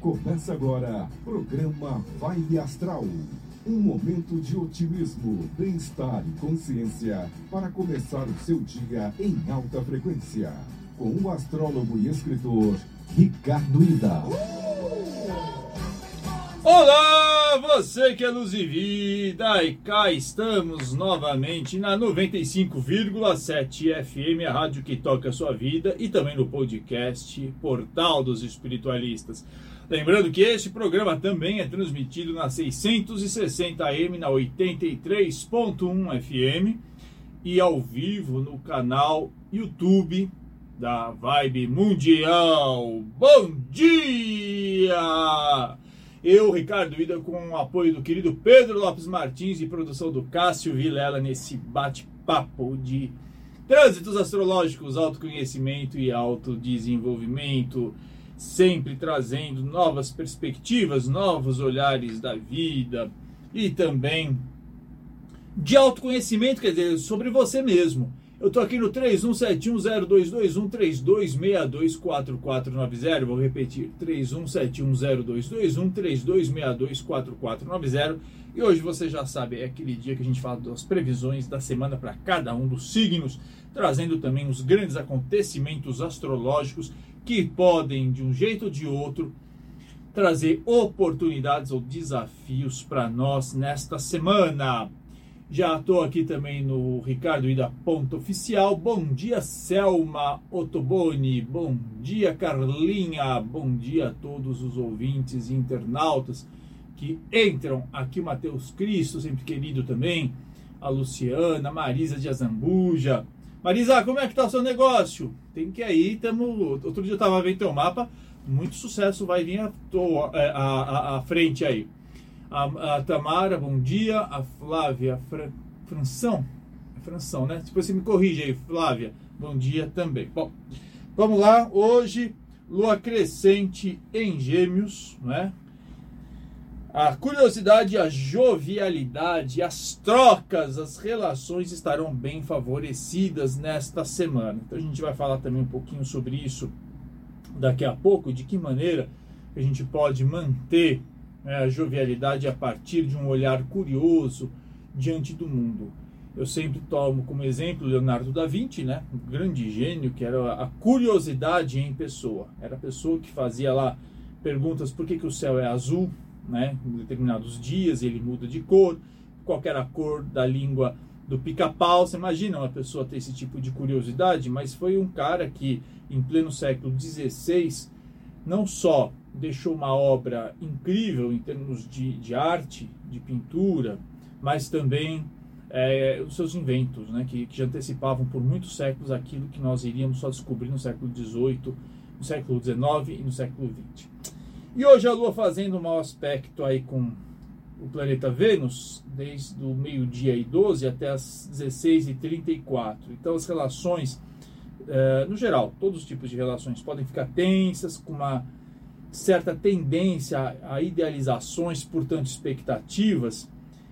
Começa agora, programa Vibe Astral. Um momento de otimismo, bem-estar e consciência para começar o seu dia em alta frequência. Com o astrólogo e escritor Ricardo Ida. Olá, você que é luz e vida, e cá estamos novamente na 95,7 FM, a rádio que toca a sua vida, e também no podcast Portal dos Espiritualistas. Lembrando que este programa também é transmitido na 660 AM, na 83.1 FM e ao vivo no canal YouTube da Vibe Mundial. Bom dia! Eu, Ricardo Ida, com o apoio do querido Pedro Lopes Martins e produção do Cássio Vilela nesse bate-papo de trânsitos astrológicos, autoconhecimento e autodesenvolvimento sempre trazendo novas perspectivas, novos olhares da vida e também de autoconhecimento, quer dizer, sobre você mesmo. Eu estou aqui no 3171022132624490. Vou repetir: 3171022132624490. E hoje você já sabe, é aquele dia que a gente fala das previsões da semana para cada um dos signos, trazendo também os grandes acontecimentos astrológicos que podem, de um jeito ou de outro, trazer oportunidades ou desafios para nós nesta semana. Já estou aqui também no Ricardo Ida Ponto Oficial. Bom dia, Selma Otoboni. Bom dia, Carlinha. Bom dia a todos os ouvintes e internautas que entram aqui. O Matheus Cristo, sempre querido também. A Luciana, Marisa de Azambuja. Marisa, como é que tá o seu negócio? Tem que ir, tamo... outro dia eu tava vendo teu mapa, muito sucesso vai vir à, à frente aí. A, a, Tamara, bom dia. A Flávia Fra, Franção, é Franção, né? Depois você me corrige aí, Flávia. Bom dia também. Bom, vamos lá. Hoje, lua crescente em Gêmeos, né? A curiosidade, a jovialidade, as trocas, as relações estarão bem favorecidas nesta semana. Então a gente vai falar também um pouquinho sobre isso daqui a pouco, de que maneira a gente pode manter né, a jovialidade a partir de um olhar curioso diante do mundo. Eu sempre tomo como exemplo Leonardo da Vinci, né, um grande gênio que era a curiosidade em pessoa. Era a pessoa que fazia lá perguntas por que, que o céu é azul, né? Em determinados dias ele muda de cor, qual era a cor da língua do pica-pau. Você imagina uma pessoa ter esse tipo de curiosidade? Mas foi um cara que, em pleno século XVI, não só deixou uma obra incrível em termos de, de arte, de pintura, mas também é, os seus inventos, né, que, que antecipavam por muitos séculos aquilo que nós iríamos só descobrir no século XVIII, no século XIX e no século XX. E hoje a Lua fazendo um mau aspecto aí com o planeta Vênus, desde o meio-dia e 12 até as 16 e 34. Então as relações, eh, no geral, todos os tipos de relações podem ficar tensas, com uma certa tendência a idealizações, portanto expectativas,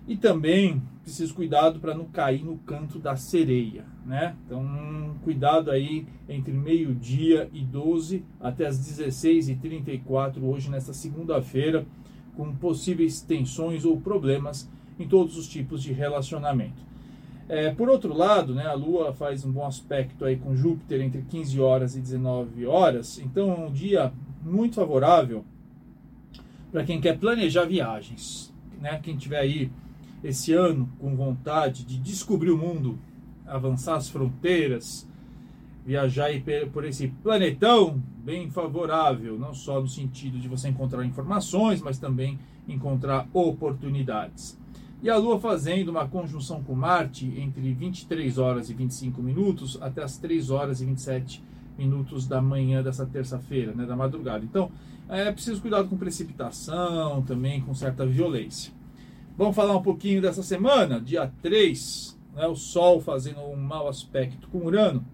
e também preciso cuidado para não cair no canto da sereia, né? Então, cuidado aí entre meio-dia e 12 até as 16h34 hoje, nesta segunda-feira, com possíveis tensões ou problemas em todos os tipos de relacionamento. É, por outro lado, né, a Lua faz um bom aspecto aí com Júpiter entre 15 horas e 19 horas, então é um dia muito favorável para quem quer planejar viagens, né? Quem tiver aí esse ano com vontade de descobrir o mundo, avançar as fronteiras, viajar por esse planetão bem favorável, não só no sentido de você encontrar informações, mas também encontrar oportunidades. E a Lua fazendo uma conjunção com Marte entre 23 horas e 25 minutos até as 3 horas e 27 minutos da manhã dessa terça-feira, né, da madrugada. Então, é preciso cuidado com precipitação, também com certa violência. Vamos falar um pouquinho dessa semana, dia 3, né, o Sol fazendo um mau aspecto com Urano.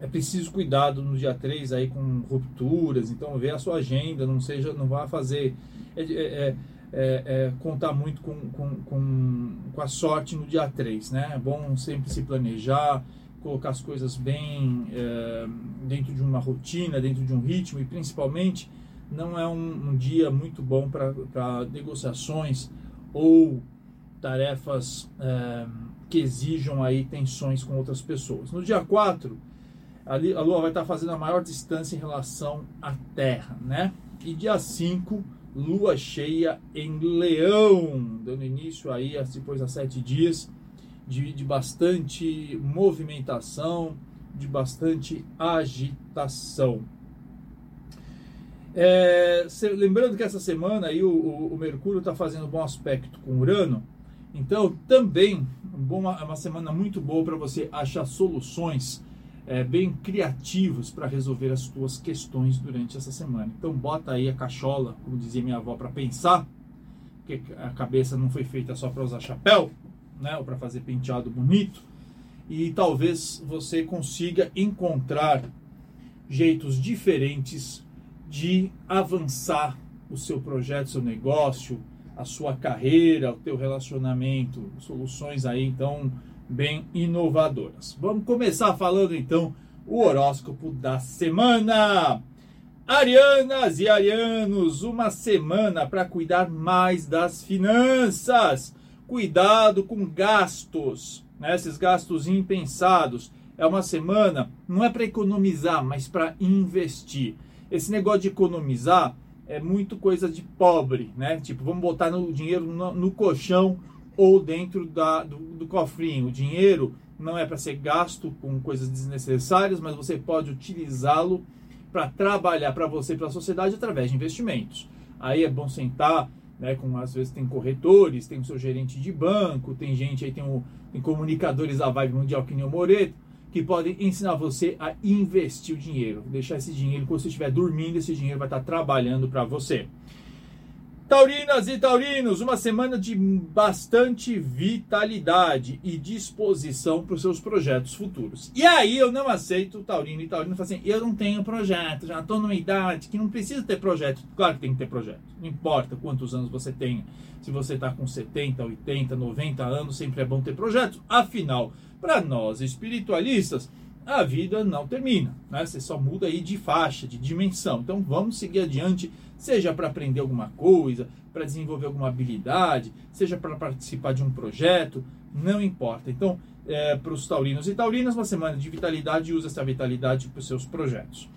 É preciso cuidado no dia 3 aí com rupturas, então vê a sua agenda, não seja, não vá fazer é, é, é, é, contar muito com, com, com, com a sorte no dia 3, né? É bom sempre se planejar, colocar as coisas bem é, dentro de uma rotina, dentro de um ritmo e principalmente não é um, um dia muito bom para negociações ou tarefas é, que exijam aí tensões com outras pessoas. No dia 4, ali, a Lua vai estar fazendo a maior distância em relação à Terra, né? E dia 5, Lua cheia em Leão, dando início aí, depois a sete dias, de, de bastante movimentação, de bastante agitação. É, lembrando que essa semana aí o, o, o Mercúrio está fazendo bom aspecto com Urano, então também uma, uma semana muito boa para você achar soluções é, bem criativos para resolver as suas questões durante essa semana. Então bota aí a cachola, como dizia minha avó, para pensar, porque a cabeça não foi feita só para usar chapéu, né, ou para fazer penteado bonito, e talvez você consiga encontrar jeitos diferentes de avançar o seu projeto, seu negócio, a sua carreira, o teu relacionamento, soluções aí então bem inovadoras. Vamos começar falando então o horóscopo da semana. Arianas e arianos, uma semana para cuidar mais das finanças. Cuidado com gastos, né? esses gastos impensados. É uma semana, não é para economizar, mas para investir. Esse negócio de economizar é muito coisa de pobre, né? Tipo, vamos botar no dinheiro no, no colchão ou dentro da, do, do cofrinho. O dinheiro não é para ser gasto com coisas desnecessárias, mas você pode utilizá-lo para trabalhar para você e para a sociedade através de investimentos. Aí é bom sentar, né, com às vezes tem corretores, tem o seu gerente de banco, tem gente aí tem, o, tem comunicadores da vibe mundial que nem o Moreto, que podem ensinar você a investir o dinheiro, deixar esse dinheiro quando você estiver dormindo, esse dinheiro vai estar trabalhando para você. Taurinas e taurinos, uma semana de bastante vitalidade e disposição para os seus projetos futuros. E aí eu não aceito taurino e taurino assim, eu não tenho projeto, já estou numa idade que não precisa ter projeto. Claro que tem que ter projeto, não importa quantos anos você tenha. Se você está com 70, 80, 90 anos, sempre é bom ter projetos. Afinal, para nós espiritualistas, a vida não termina, né? Você só muda aí de faixa, de dimensão. Então vamos seguir adiante, seja para aprender alguma coisa, para desenvolver alguma habilidade, seja para participar de um projeto, não importa. Então, é, para os taurinos e taurinas, uma semana de vitalidade, use essa vitalidade para os seus projetos.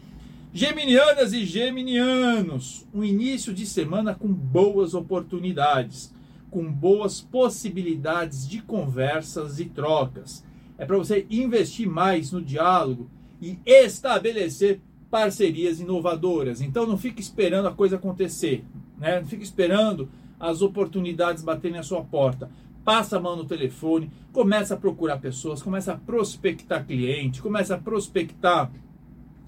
Geminianas e geminianos, um início de semana com boas oportunidades, com boas possibilidades de conversas e trocas é para você investir mais no diálogo e estabelecer parcerias inovadoras. Então não fique esperando a coisa acontecer, né? Não fique esperando as oportunidades baterem na sua porta. Passa a mão no telefone, começa a procurar pessoas, começa a prospectar cliente, começa a prospectar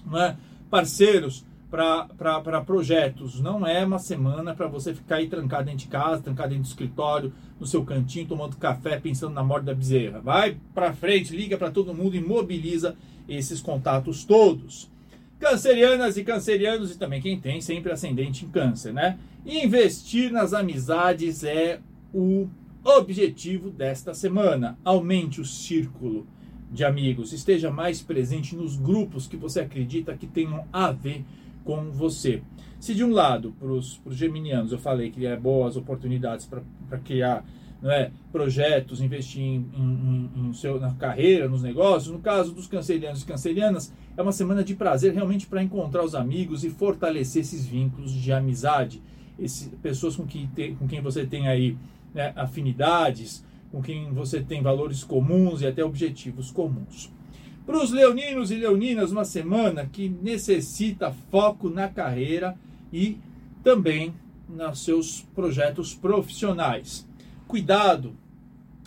né, parceiros para projetos. Não é uma semana para você ficar aí trancado dentro de casa, trancado dentro do escritório, no seu cantinho, tomando café, pensando na morte da bezerra. Vai para frente, liga para todo mundo e mobiliza esses contatos todos. Cancerianas e cancerianos, e também quem tem sempre ascendente em câncer, né? Investir nas amizades é o objetivo desta semana. Aumente o círculo de amigos, esteja mais presente nos grupos que você acredita que tenham a ver você. Se de um lado, para os geminianos, eu falei que é boas oportunidades para criar é, projetos, investir em, em, em, seu, na carreira, nos negócios, no caso dos cancerianos e cancerianas, é uma semana de prazer realmente para encontrar os amigos e fortalecer esses vínculos de amizade. Esse, pessoas com, que te, com quem você tem aí né, afinidades, com quem você tem valores comuns e até objetivos comuns. Para os leoninos e leoninas, uma semana que necessita foco na carreira e também nos seus projetos profissionais. Cuidado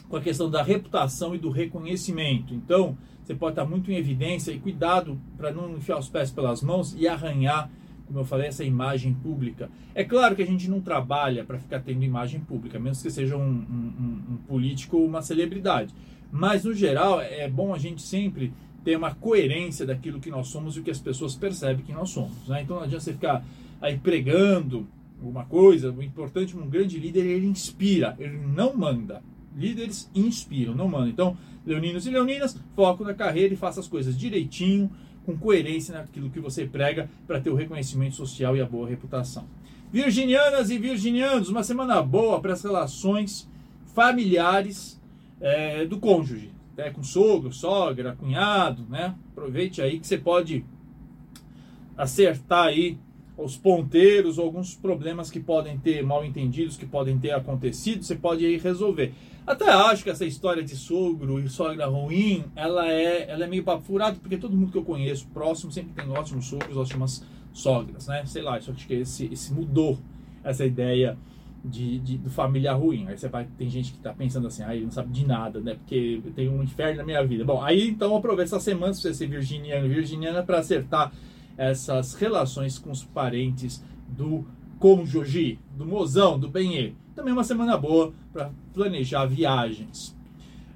com a questão da reputação e do reconhecimento. Então, você pode estar muito em evidência e cuidado para não enfiar os pés pelas mãos e arranhar, como eu falei, essa imagem pública. É claro que a gente não trabalha para ficar tendo imagem pública, menos que seja um, um, um político ou uma celebridade. Mas, no geral, é bom a gente sempre ter uma coerência daquilo que nós somos e o que as pessoas percebem que nós somos. Né? Então não adianta você ficar aí pregando alguma coisa. O importante, um grande líder, ele inspira, ele não manda. Líderes inspiram, não mandam. Então, leoninos e leoninas, foco na carreira e faça as coisas direitinho, com coerência naquilo que você prega para ter o reconhecimento social e a boa reputação. Virginianas e virginianos, uma semana boa para as relações familiares é, do cônjuge, né? com sogro, sogra, cunhado, né? Aproveite aí que você pode acertar aí os ponteiros, alguns problemas que podem ter mal entendidos, que podem ter acontecido, você pode aí resolver. Até acho que essa história de sogro e sogra ruim, ela é, ela é meio papo furado, porque todo mundo que eu conheço próximo sempre tem ótimos sogros, ótimas sogras, né? Sei lá, isso acho que esse, esse mudou essa ideia de, de, de família ruim. Aí você vai, tem gente que tá pensando assim, ah, ele não sabe de nada, né? Porque tem um inferno na minha vida. Bom, aí então aproveita essa semana, se você ser virginiano, virginiana, para acertar essas relações com os parentes do cônjuge, do mozão, do benê. Também uma semana boa para planejar viagens.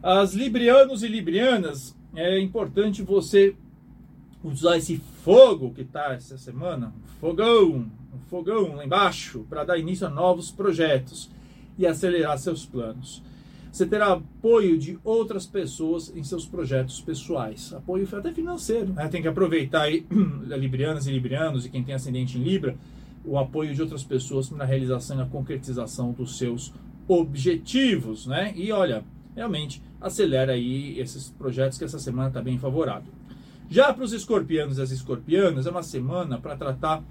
As librianos e librianas, é importante você usar esse fogo que está essa semana, um fogão, um fogão lá embaixo, para dar início a novos projetos e acelerar seus planos. Você terá apoio de outras pessoas em seus projetos pessoais, apoio até financeiro. Né? Tem que aproveitar aí, librianas e librianos e quem tem ascendente em Libra, o apoio de outras pessoas na realização e na concretização dos seus objetivos, né? E olha, realmente acelera aí esses projetos que essa semana está bem favorável. Já para os escorpianos e as escorpianas, é uma semana para tratar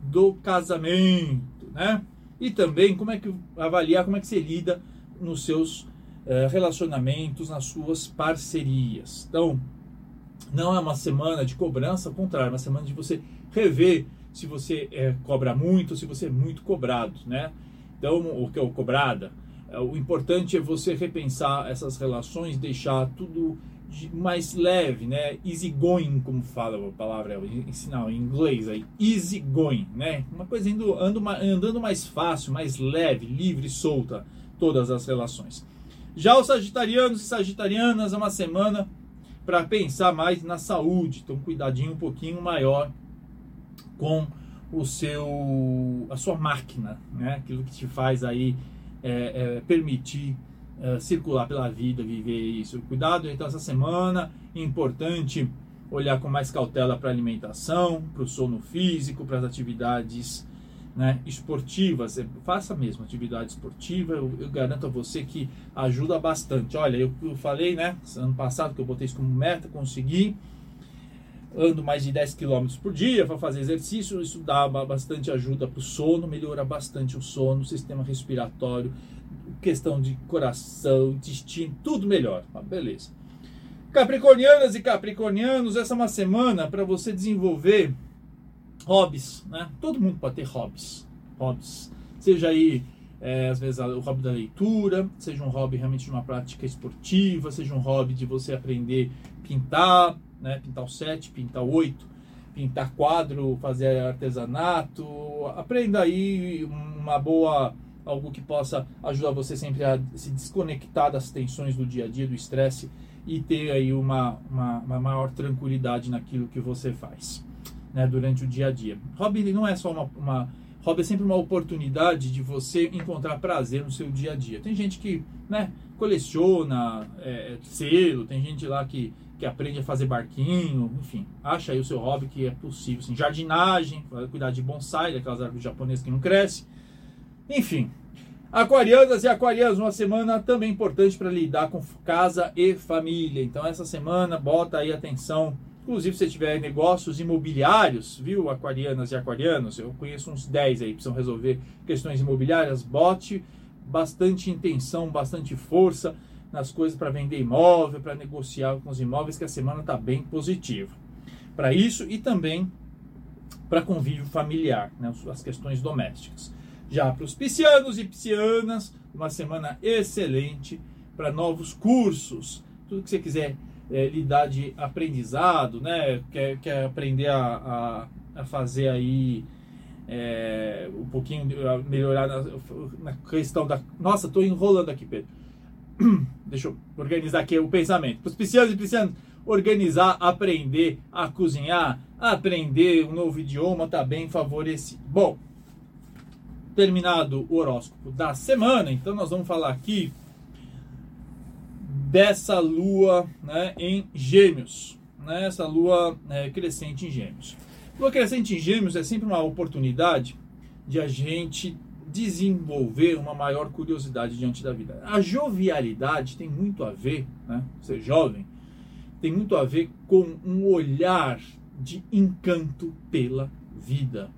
do casamento, né? E também como é que avaliar como é que você lida nos seus eh, relacionamentos, nas suas parcerias. Então, não é uma semana de cobrança, ao contrário, é uma semana de você rever se você é, cobra muito, se você é muito cobrado, né? Então, o que é o cobrada? Eh, o importante é você repensar essas relações, deixar tudo mais leve, né? Easy going, como fala a palavra, ensinar em inglês aí, easy going, né? Uma coisa indo, andando mais fácil, mais leve, livre, solta, todas as relações. Já os sagitarianos e sagitarianas é uma semana para pensar mais na saúde, então cuidadinho um pouquinho maior com o seu a sua máquina, né? Aquilo que te faz aí é, é, permitir é, circular pela vida, viver isso. Cuidado então essa semana, importante olhar com mais cautela para a alimentação, para o sono físico, para as atividades né, esportivas, faça mesmo atividade esportiva, eu, eu, garanto a você que ajuda bastante. Olha, eu, eu, falei, né, ano passado que eu botei isso como meta, consegui, ando mais de 10 km por dia para fazer exercício, isso dá bastante ajuda para o sono, melhora bastante o sono, sistema respiratório, questão de coração, intestino, tudo melhor, beleza. Capricornianas e capricornianos, essa é uma semana para você desenvolver hobbies, né? Todo mundo pode ter hobbies, hobbies. Seja aí, é, às vezes, o hobby da leitura, seja um hobby realmente de uma prática esportiva, seja um hobby de você aprender pintar, né? Pintar o 7, pintar o 8, pintar quadro, fazer artesanato. Aprenda aí uma boa algo que possa ajudar você sempre a se desconectar das tensões do dia a dia, do estresse e ter aí uma, uma, uma maior tranquilidade naquilo que você faz né, durante o dia a dia. Hobby não é só uma, uma hobby é sempre uma oportunidade de você encontrar prazer no seu dia a dia. Tem gente que né, coleciona é, selo, tem gente lá que, que aprende a fazer barquinho, enfim, acha aí o seu hobby que é possível. Assim, jardinagem, cuidar de bonsai, daquelas árvores japonesas que não crescem. Enfim, Aquarianas e aquarianos, uma semana também importante para lidar com casa e família. Então, essa semana, bota aí atenção Inclusive, se tiver negócios imobiliários, viu, aquarianas e aquarianos, eu conheço uns 10 aí, precisam resolver questões imobiliárias, bote bastante intenção, bastante força nas coisas para vender imóvel, para negociar com os imóveis, que a semana está bem positiva. Para isso e também para convívio familiar, né, as questões domésticas. Já para os piscianos e piscianas, uma semana excelente para novos cursos, tudo que você quiser é, lidar de aprendizado, né? Quer, quer aprender a, a, a fazer aí é, um pouquinho, melhorar na, na, questão da. Nossa, estou enrolando aqui, Pedro. Deixa eu organizar aqui o pensamento. Para os piscianos e piscianos, organizar, aprender a cozinhar, aprender um novo idioma está bem favorecido. Bom, terminado o horóscopo da semana, então nós vamos falar aqui dessa lua né, em Gêmeos. né, essa lua é, crescente em Gêmeos. Lua crescente em Gêmeos é sempre uma oportunidade de a gente desenvolver uma maior curiosidade diante da vida. A jovialidade tem muito a ver, né, ser jovem, tem muito a ver com um olhar de encanto pela vida,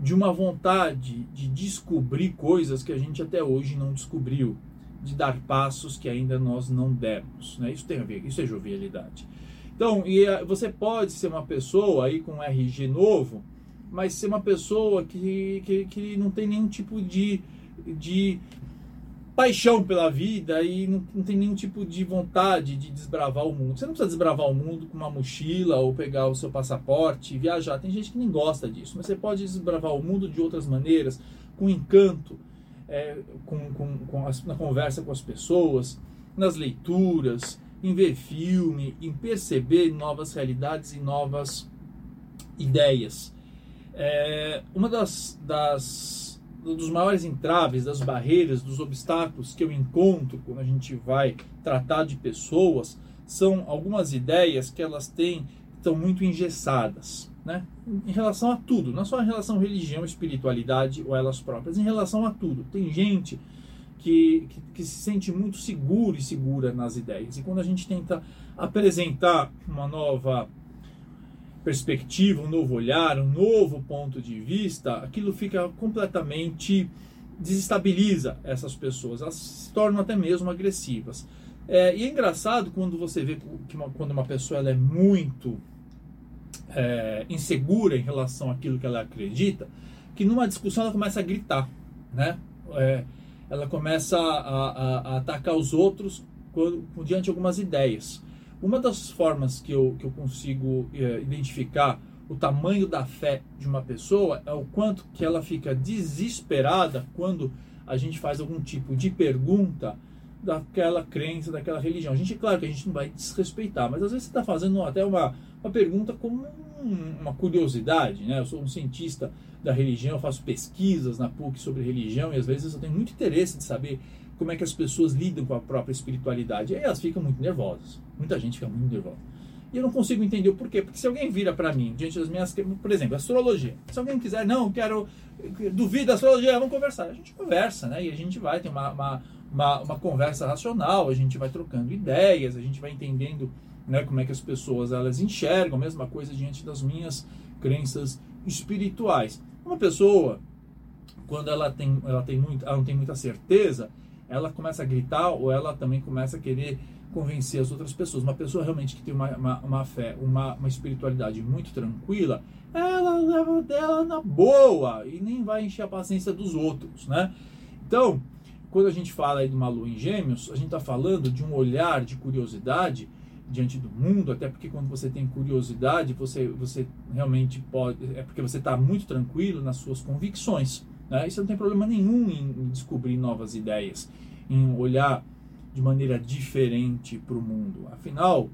de uma vontade de descobrir coisas que a gente até hoje não descobriu, de dar passos que ainda nós não demos. Né? Isso tem a ver, isso é jovialidade. Então, e eh, você pode ser uma pessoa aí com um RG novo, mas ser uma pessoa que, que, que não tem nenhum tipo de, de paixão pela vida e não, não, tem nenhum tipo de vontade de desbravar o mundo. Você não precisa desbravar o mundo com uma mochila ou pegar o seu passaporte e viajar. Tem gente que nem gosta disso, mas você pode desbravar o mundo de outras maneiras, com encanto, é, com, com, com as, na conversa com as pessoas, nas leituras, em ver filme, em perceber novas realidades e novas ideias. É, uma das, das dos maiores entraves, das barreiras, dos obstáculos que eu encontro quando a gente vai tratar de pessoas são algumas ideias que elas têm estão muito engessadas, né? Em relação a tudo, não só em relação à religião, espiritualidade ou elas próprias, em relação a tudo. Tem gente que, que, que se sente muito seguro e segura nas ideias. E quando a gente tenta apresentar uma nova perspectiva, um novo olhar, um novo ponto de vista, aquilo fica completamente desestabiliza essas pessoas, elas se tornam até mesmo agressivas. É, e é engraçado quando você vê que uma, quando uma pessoa ela é muito é, insegura em relação àquilo que ela acredita, que numa discussão ela começa a gritar, né? É, ela começa a, a, a, atacar os outros quando, diante de algumas ideias. Uma das formas que eu, que eu consigo é, identificar o tamanho da fé de uma pessoa é o quanto que ela fica desesperada quando a gente faz algum tipo de pergunta daquela crença, daquela religião. A gente, claro que a gente não vai desrespeitar, mas às vezes você está fazendo até uma, uma pergunta como um, uma curiosidade, né? Eu sou um cientista da religião, faço pesquisas na PUC sobre religião e às vezes eu tenho muito interesse de saber como é que as pessoas lidam com a própria espiritualidade. E aí elas ficam muito nervosas. Muita gente fica muito nervosa. E eu não consigo entender o porquê. Porque se alguém vira para mim, diante das minhas. Por exemplo, astrologia. Se alguém quiser, não, quero. Duvida da astrologia, vamos conversar. A gente conversa, né? E a gente vai ter uma, uma, uma, uma conversa racional, a gente vai trocando ideias, a gente vai entendendo né, como é que as pessoas elas enxergam a mesma coisa diante das minhas crenças espirituais. Uma pessoa, quando ela tem, ela tem muito, ela não tem muita certeza, ela começa a gritar ou ela também começa a querer convencer as outras pessoas. Uma pessoa realmente que tem uma, uma, uma fé, uma, uma espiritualidade muito tranquila, ela leva dela na boa e nem vai encher a paciência dos outros, né? Então, quando a gente fala aí de uma lua em gêmeos, a gente está falando de um olhar de curiosidade diante do mundo, até porque quando você tem curiosidade, você, você realmente pode, é porque você está muito tranquilo nas suas convicções. Né? E você não tem problema nenhum em descobrir novas ideias, em olhar de maneira diferente para o mundo. Afinal,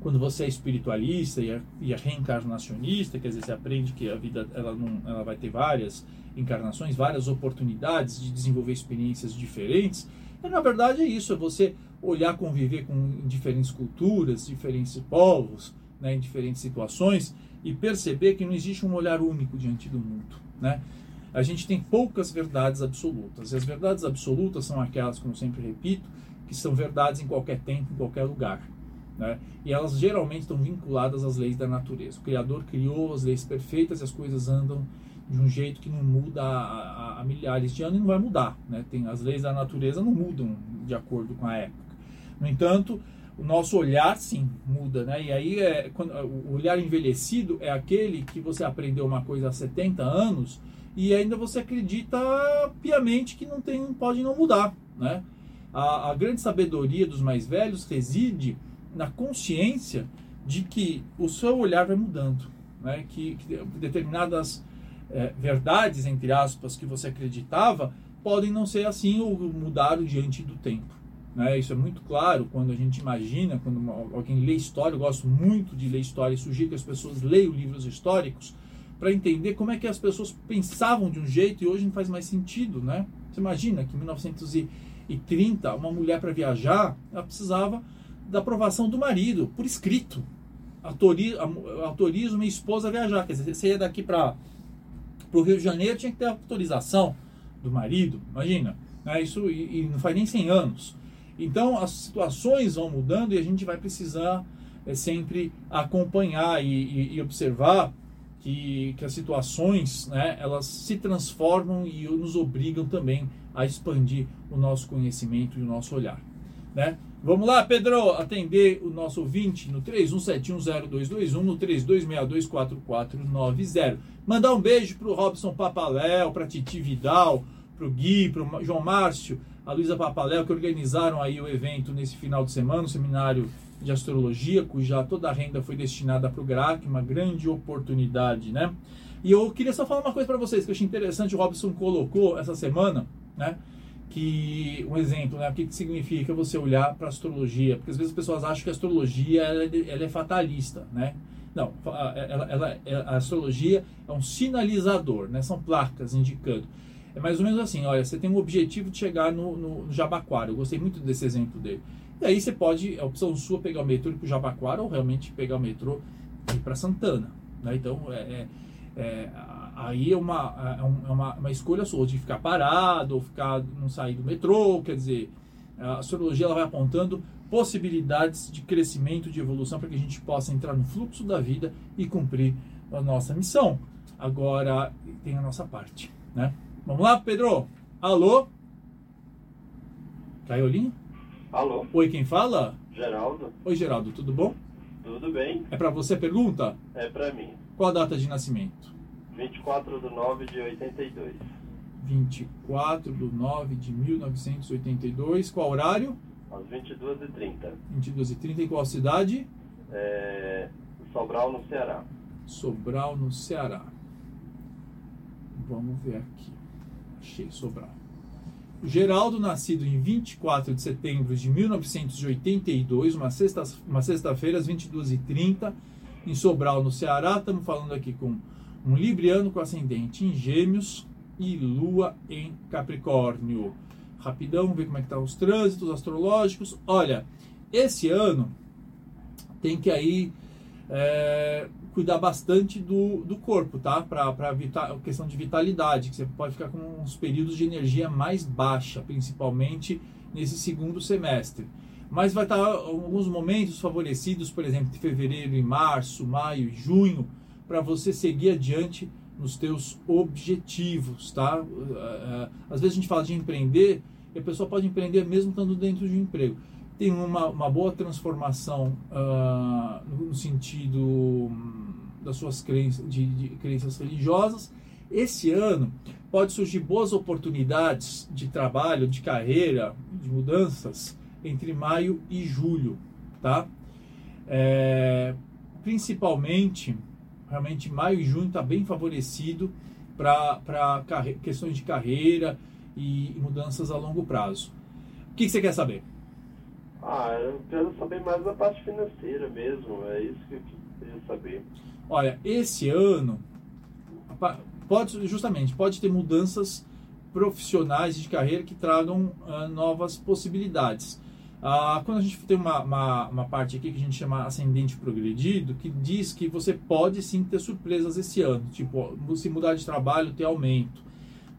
quando você é espiritualista e é, e é, reencarnacionista, quer dizer, você aprende que a vida ela não, ela vai ter várias encarnações, várias oportunidades de desenvolver experiências diferentes. E na verdade é isso, é você olhar, conviver com diferentes culturas, diferentes povos, né, em diferentes situações e perceber que não existe um olhar único diante do mundo, né? A gente tem poucas verdades absolutas. E as verdades absolutas são aquelas, como sempre repito, que são verdades em qualquer tempo, em qualquer lugar. Né? E elas geralmente estão vinculadas às leis da natureza. O Criador criou as leis perfeitas e as coisas andam de um jeito que não muda há, há milhares de anos e não vai mudar. Né? Tem, as leis da natureza não mudam de acordo com a época. No entanto, o nosso olhar sim muda, né? E aí é, quando, o olhar envelhecido é aquele que você aprendeu uma coisa há 70 anos e ainda você acredita piamente que não tem, pode não mudar, né? A, a grande sabedoria dos mais velhos reside na consciência de que o seu olhar vai mudando, né? Que, que determinadas é, verdades entre aspas que você acreditava podem não ser assim ou mudar diante do tempo. Né? Isso é muito claro quando a gente imagina, quando alguém lê história, eu gosto muito de ler história e sugiro que as pessoas leiam livros históricos para entender como é que as pessoas pensavam de um jeito e hoje não faz mais sentido, né? Você imagina que em 1930 uma mulher para viajar ela precisava da aprovação do marido por escrito, autorizo, autorizo minha esposa a viajar. Quer dizer, você ia daqui para o Rio de Janeiro, tinha que ter autorização do marido, imagina. Né? Isso e, e, não faz nem 100 anos. Então as situações vão mudando e a gente vai precisar é, sempre acompanhar e, e, e observar que, que, as situações né, elas se transformam e nos obrigam também a expandir o nosso conhecimento e o nosso olhar. Né? Vamos lá, Pedro, atender o nosso ouvinte no 31710221, no 32624490. Mandar um beijo para o Robson Papaléu, para Titi Vidal, para o Gui, para o João Márcio, a Luísa Papaléu, que organizaram aí o evento nesse final de semana, o seminário de astrologia, cuja toda a renda foi destinada para o GRAC, uma grande oportunidade, né? E eu queria só falar uma coisa para vocês que eu achei interessante, o Robson colocou essa semana, né? que um exemplo, né? O que, que significa você olhar para astrologia? Porque às vezes as pessoas acham que a astrologia ela, ela é fatalista, né? Não, ela, ela, a astrologia é um sinalizador, né? São placas indicando. É mais ou menos assim, olha, você tem um objetivo de chegar no, no, no Jabaquara. Eu gostei muito desse exemplo dele. E aí você pode, a opção sua, pegar o metrô para o Jabaquara ou realmente pegar o metrô e ir para Santana. Né? Então, é, é, é aí é uma, é, é uma, uma escolha sua, de ficar parado ou ficar, não sair do metrô, quer dizer, a astrologia ela vai apontando possibilidades de crescimento, de evolução, para que a gente possa entrar no fluxo da vida e cumprir a nossa missão. Agora tem a nossa parte, né? Vamos lá, Pedro? Alô? Caiu a linha? Alô? Oi, quem fala? Geraldo. Oi, Geraldo, tudo bom? Tudo bem. É para você a pergunta? É para mim. Qual a data de nascimento? 24 de 9 de 82. 24 de 9 de 1982. Qual horário? Às 22h30. 22h30. Em qual cidade? É... Sobral, no Ceará. Sobral, no Ceará. Vamos ver aqui. Achei Sobral. Geraldo, nascido em 24 de setembro de 1982, uma sexta-feira, uma sexta às 22h30, em Sobral, no Ceará. Estamos falando aqui com um Libriano com ascendente em Gêmeos e Lua em Capricórnio. Rapidão, ver como é que tá os trânsitos astrológicos. Olha, esse ano tem que aí é, cuidar bastante do, do corpo, tá? Para a questão de vitalidade, que você pode ficar com uns períodos de energia mais baixa, principalmente nesse segundo semestre. Mas vai estar alguns momentos favorecidos, por exemplo, de fevereiro e março, maio e junho, para você seguir adiante nos teus objetivos, tá? Eh, eh, às vezes a gente fala de empreender e a pessoa pode empreender mesmo estando dentro de um emprego. Tem uma, uma boa transformação uh, no sentido hum, das suas crenças, de, de crenças religiosas. Esse ano pode surgir boas oportunidades de trabalho, de carreira, de mudanças entre maio e julho, tá? É, principalmente realmente maio e junho está bem favorecido para questões de carreira e, mudanças a longo prazo. O que, que, você quer saber? Ah, eu quero saber mais da parte financeira mesmo, é isso que eu queria saber. Olha, esse ano, pode justamente, pode ter mudanças profissionais de carreira que tragam uh, novas possibilidades. Ah, quando a gente tem uma, uma, uma, parte aqui que a gente chama ascendente progredido, que diz que você pode sim ter surpresas esse ano, tipo, se mudar de trabalho, ter aumento,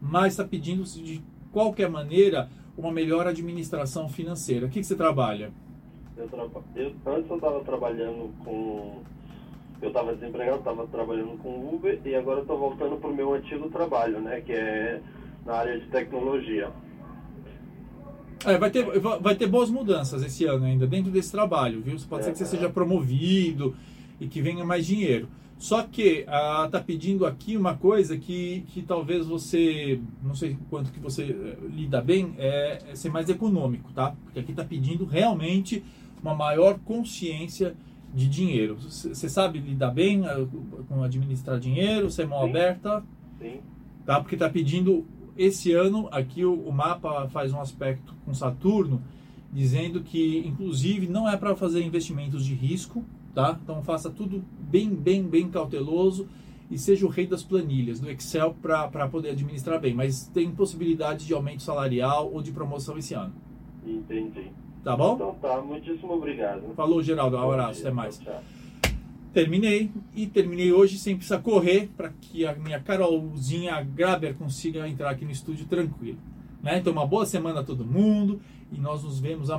mas está pedindo de qualquer maneira uma melhor administração financeira. O que, que você trabalha? Eu, eu antes eu estava trabalhando com. Eu estava desempregado, estava trabalhando com Uber e agora estou voltando para o meu antigo trabalho, né? Que é na área de tecnologia. É, vai, ter, vai ter boas mudanças esse ano ainda dentro desse trabalho, viu? Pode é, ser que você é. seja promovido e que venha mais dinheiro. Só que ah, tá pedindo aqui uma coisa que, que talvez você, não sei quanto que você eh, lida bem, é, é ser mais econômico, tá? Porque aqui tá pedindo realmente uma maior consciência de dinheiro. Você sabe lidar bem ah, com administrar dinheiro, ser mão Sim. aberta? Sim. Tá? Porque tá pedindo esse ano, aqui o, o mapa faz um aspecto com Saturno, dizendo que, inclusive, não é para fazer investimentos de risco, tá? Então faça tudo bem, bem, bem cauteloso e seja o rei das planilhas do Excel para poder administrar bem. Mas tem possibilidade de aumento salarial ou de promoção esse ano. Entendi. Tá bom? Então tá, muitíssimo obrigado. Falou, Geraldo. Um abraço, até mais. Tchau. Terminei e terminei hoje sem precisar correr para que a minha Carolzinha Graber consiga entrar aqui no estúdio tranquilo. Né? Então, uma boa semana a todo mundo e nós nos vemos amanhã.